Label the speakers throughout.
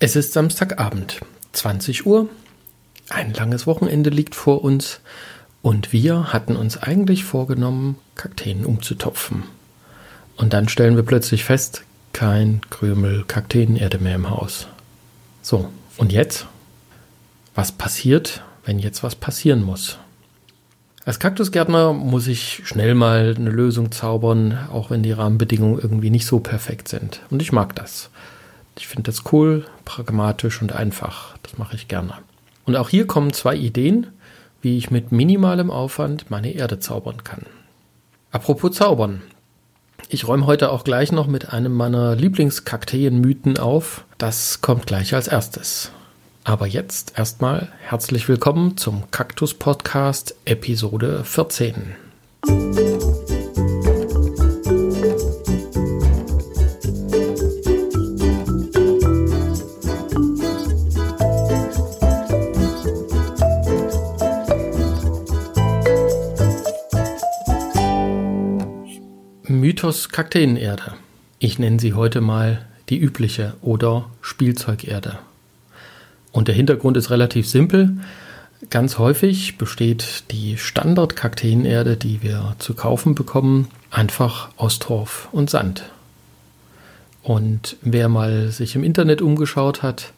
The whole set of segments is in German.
Speaker 1: Es ist Samstagabend, 20 Uhr. Ein langes Wochenende liegt vor uns und wir hatten uns eigentlich vorgenommen, Kakteen umzutopfen. Und dann stellen wir plötzlich fest, kein Krümel Kakteenerde mehr im Haus. So, und jetzt? Was passiert, wenn jetzt was passieren muss? Als Kaktusgärtner muss ich schnell mal eine Lösung zaubern, auch wenn die Rahmenbedingungen irgendwie nicht so perfekt sind. Und ich mag das. Ich finde das cool, pragmatisch und einfach. Das mache ich gerne. Und auch hier kommen zwei Ideen, wie ich mit minimalem Aufwand meine Erde zaubern kann. Apropos Zaubern. Ich räume heute auch gleich noch mit einem meiner Lieblingskakteenmythen auf. Das kommt gleich als erstes. Aber jetzt erstmal herzlich willkommen zum Kaktus Podcast Episode 14. Mythos Kakteenerde. Ich nenne sie heute mal die übliche oder Spielzeugerde. Und der Hintergrund ist relativ simpel. Ganz häufig besteht die Standard-Kakteenerde, die wir zu kaufen bekommen, einfach aus Torf und Sand. Und wer mal sich im Internet umgeschaut hat,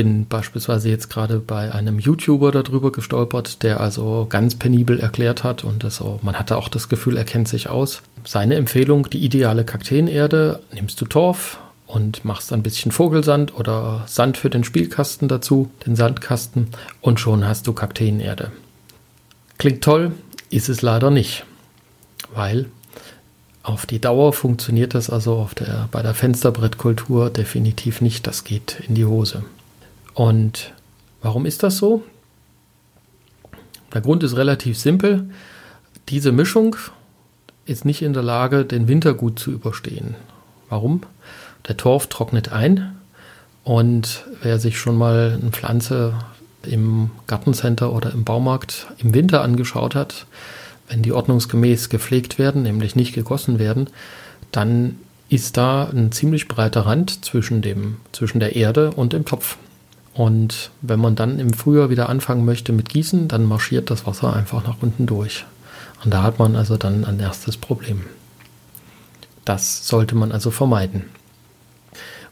Speaker 1: bin beispielsweise jetzt gerade bei einem YouTuber darüber gestolpert, der also ganz penibel erklärt hat und das auch, man hatte auch das Gefühl, er kennt sich aus. Seine Empfehlung, die ideale Kakteenerde, nimmst du Torf und machst ein bisschen Vogelsand oder Sand für den Spielkasten dazu, den Sandkasten und schon hast du Kakteenerde. Klingt toll, ist es leider nicht, weil auf die Dauer funktioniert das also der, bei der Fensterbrettkultur definitiv nicht. Das geht in die Hose. Und warum ist das so? Der Grund ist relativ simpel. Diese Mischung ist nicht in der Lage, den Winter gut zu überstehen. Warum? Der Torf trocknet ein und wer sich schon mal eine Pflanze im Gartencenter oder im Baumarkt im Winter angeschaut hat, wenn die ordnungsgemäß gepflegt werden, nämlich nicht gegossen werden, dann ist da ein ziemlich breiter Rand zwischen, dem, zwischen der Erde und dem Topf. Und wenn man dann im Frühjahr wieder anfangen möchte mit Gießen, dann marschiert das Wasser einfach nach unten durch. Und da hat man also dann ein erstes Problem. Das sollte man also vermeiden.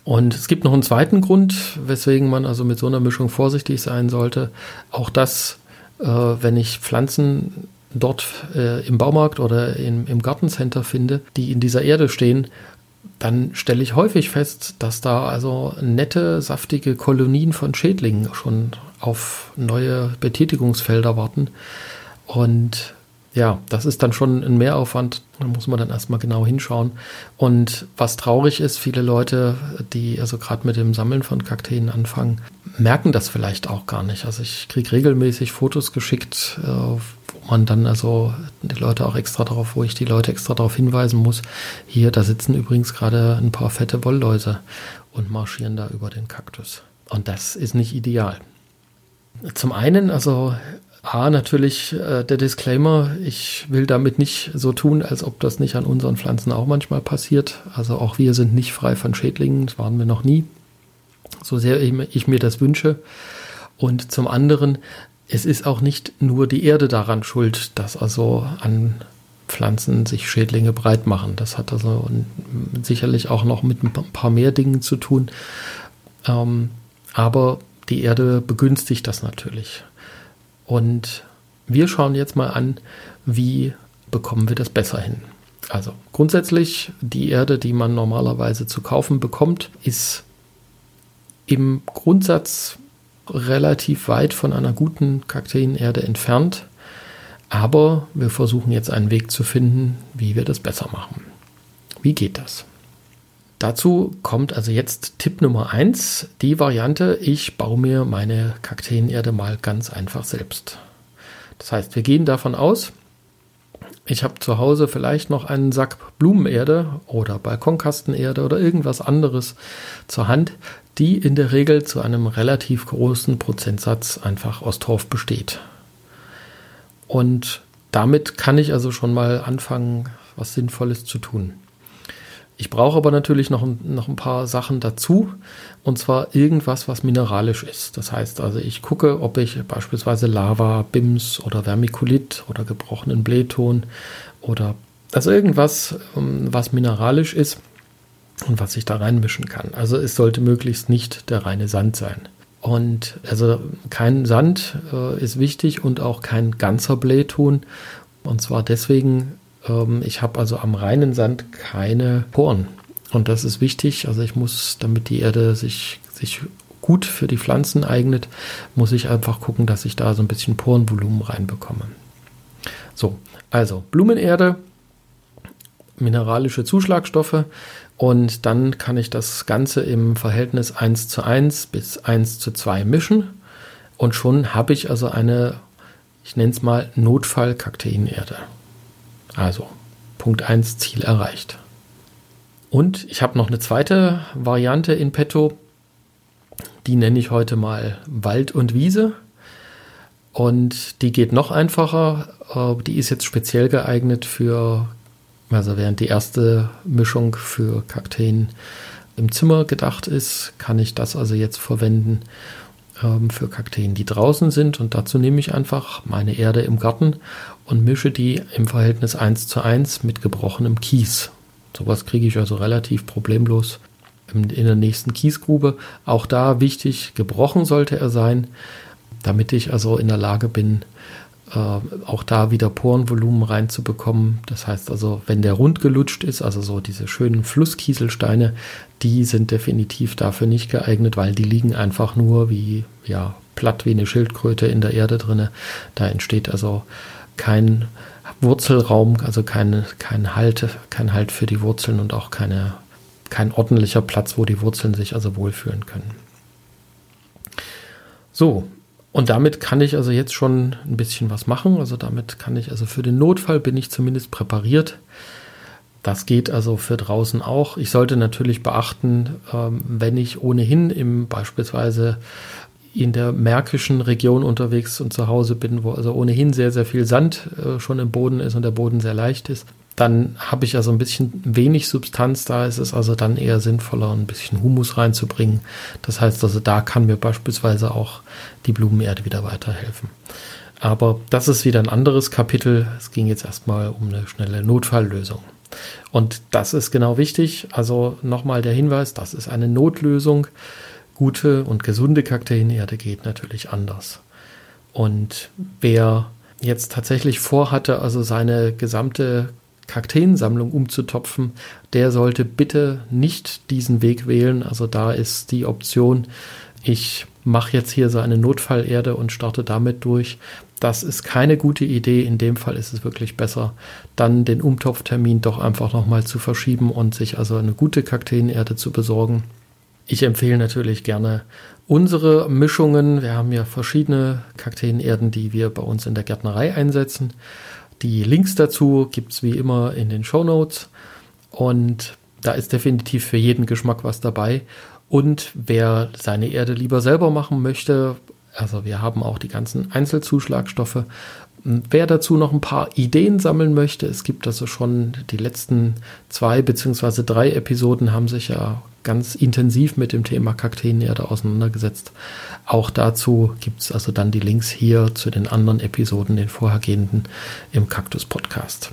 Speaker 1: Und es gibt noch einen zweiten Grund, weswegen man also mit so einer Mischung vorsichtig sein sollte. Auch das, äh, wenn ich Pflanzen dort äh, im Baumarkt oder in, im Gartencenter finde, die in dieser Erde stehen, dann stelle ich häufig fest, dass da also nette, saftige Kolonien von Schädlingen schon auf neue Betätigungsfelder warten. Und ja, das ist dann schon ein Mehraufwand. Da muss man dann erstmal genau hinschauen. Und was traurig ist, viele Leute, die also gerade mit dem Sammeln von Kakteen anfangen, merken das vielleicht auch gar nicht. Also ich kriege regelmäßig Fotos geschickt, äh, wo man dann also die Leute auch extra darauf, wo ich die Leute extra darauf hinweisen muss. Hier, da sitzen übrigens gerade ein paar fette Wollläuse und marschieren da über den Kaktus. Und das ist nicht ideal. Zum einen, also A, natürlich äh, der Disclaimer, ich will damit nicht so tun, als ob das nicht an unseren Pflanzen auch manchmal passiert. Also auch wir sind nicht frei von Schädlingen, das waren wir noch nie, so sehr ich, ich mir das wünsche. Und zum anderen, es ist auch nicht nur die Erde daran schuld, dass also an Pflanzen sich Schädlinge breit machen. Das hat also sicherlich auch noch mit ein paar mehr Dingen zu tun. Ähm, aber die Erde begünstigt das natürlich. Und wir schauen jetzt mal an, wie bekommen wir das besser hin. Also grundsätzlich, die Erde, die man normalerweise zu kaufen bekommt, ist im Grundsatz relativ weit von einer guten Kakteenerde entfernt. Aber wir versuchen jetzt einen Weg zu finden, wie wir das besser machen. Wie geht das? Dazu kommt also jetzt Tipp Nummer 1, die Variante, ich baue mir meine Kakteenerde mal ganz einfach selbst. Das heißt, wir gehen davon aus, ich habe zu Hause vielleicht noch einen Sack Blumenerde oder Balkonkastenerde oder irgendwas anderes zur Hand, die in der Regel zu einem relativ großen Prozentsatz einfach aus Torf besteht. Und damit kann ich also schon mal anfangen, was Sinnvolles zu tun. Ich brauche aber natürlich noch, noch ein paar Sachen dazu. Und zwar irgendwas, was mineralisch ist. Das heißt also, ich gucke, ob ich beispielsweise Lava, Bims oder Vermikulit oder gebrochenen Blähton oder also irgendwas, ähm, was mineralisch ist und was ich da reinmischen kann. Also es sollte möglichst nicht der reine Sand sein. Und also kein Sand äh, ist wichtig und auch kein ganzer Blähton. Und zwar deswegen, ähm, ich habe also am reinen Sand keine Poren. Und das ist wichtig. Also ich muss, damit die Erde sich, sich gut für die Pflanzen eignet, muss ich einfach gucken, dass ich da so ein bisschen Porenvolumen reinbekomme. So, also Blumenerde, mineralische Zuschlagstoffe und dann kann ich das Ganze im Verhältnis 1 zu 1 bis 1 zu 2 mischen. Und schon habe ich also eine, ich nenne es mal Notfall-Kakteenerde. Also Punkt 1 Ziel erreicht. Und ich habe noch eine zweite Variante in petto. Die nenne ich heute mal Wald und Wiese. Und die geht noch einfacher. Äh, die ist jetzt speziell geeignet für also während die erste Mischung für Kakteen im Zimmer gedacht ist, kann ich das also jetzt verwenden ähm, für Kakteen, die draußen sind. Und dazu nehme ich einfach meine Erde im Garten und mische die im Verhältnis 1 zu 1 mit gebrochenem Kies. Sowas kriege ich also relativ problemlos in der nächsten Kiesgrube. Auch da wichtig, gebrochen sollte er sein, damit ich also in der Lage bin, äh, auch da wieder Porenvolumen reinzubekommen. Das heißt also, wenn der rund gelutscht ist, also so diese schönen Flusskieselsteine, die sind definitiv dafür nicht geeignet, weil die liegen einfach nur wie, ja, platt wie eine Schildkröte in der Erde drinne. Da entsteht also kein Wurzelraum, also kein, kein Halt, kein Halt für die Wurzeln und auch keine, kein ordentlicher Platz, wo die Wurzeln sich also wohlfühlen können. So, und damit kann ich also jetzt schon ein bisschen was machen. Also damit kann ich, also für den Notfall bin ich zumindest präpariert. Das geht also für draußen auch. Ich sollte natürlich beachten, ähm, wenn ich ohnehin im beispielsweise in der märkischen Region unterwegs und zu Hause bin, wo also ohnehin sehr, sehr viel Sand äh, schon im Boden ist und der Boden sehr leicht ist, dann habe ich also ein bisschen wenig Substanz. Da ist es also dann eher sinnvoller, ein bisschen Humus reinzubringen. Das heißt also, da kann mir beispielsweise auch die Blumenerde wieder weiterhelfen. Aber das ist wieder ein anderes Kapitel. Es ging jetzt erstmal um eine schnelle Notfalllösung. Und das ist genau wichtig. Also nochmal der Hinweis, das ist eine Notlösung. Gute und gesunde Kakteenerde geht natürlich anders. Und wer jetzt tatsächlich vorhatte, also seine gesamte Kakteensammlung umzutopfen, der sollte bitte nicht diesen Weg wählen. Also da ist die Option, ich mache jetzt hier so eine Notfallerde und starte damit durch. Das ist keine gute Idee. In dem Fall ist es wirklich besser, dann den Umtopftermin doch einfach nochmal zu verschieben und sich also eine gute Kakteenerde zu besorgen. Ich empfehle natürlich gerne unsere Mischungen. Wir haben ja verschiedene Kakteenerden, die wir bei uns in der Gärtnerei einsetzen. Die Links dazu gibt es wie immer in den Show Notes. Und da ist definitiv für jeden Geschmack was dabei. Und wer seine Erde lieber selber machen möchte, also wir haben auch die ganzen Einzelzuschlagstoffe. Wer dazu noch ein paar Ideen sammeln möchte, es gibt also schon die letzten zwei beziehungsweise drei Episoden haben sich ja ganz intensiv mit dem Thema Kakteenerde auseinandergesetzt. Auch dazu gibt es also dann die Links hier zu den anderen Episoden, den vorhergehenden im Kaktus Podcast.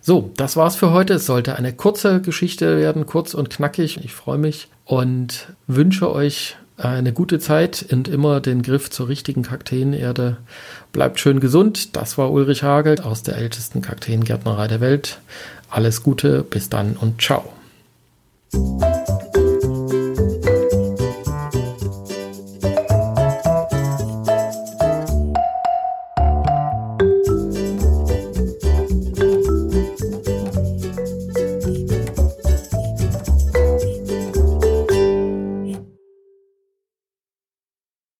Speaker 1: So, das war's für heute. Es sollte eine kurze Geschichte werden, kurz und knackig. Ich freue mich und wünsche euch eine gute Zeit und immer den Griff zur richtigen Kakteenerde. Bleibt schön gesund. Das war Ulrich Hagel aus der ältesten Kakteengärtnerei der Welt. Alles Gute, bis dann und ciao.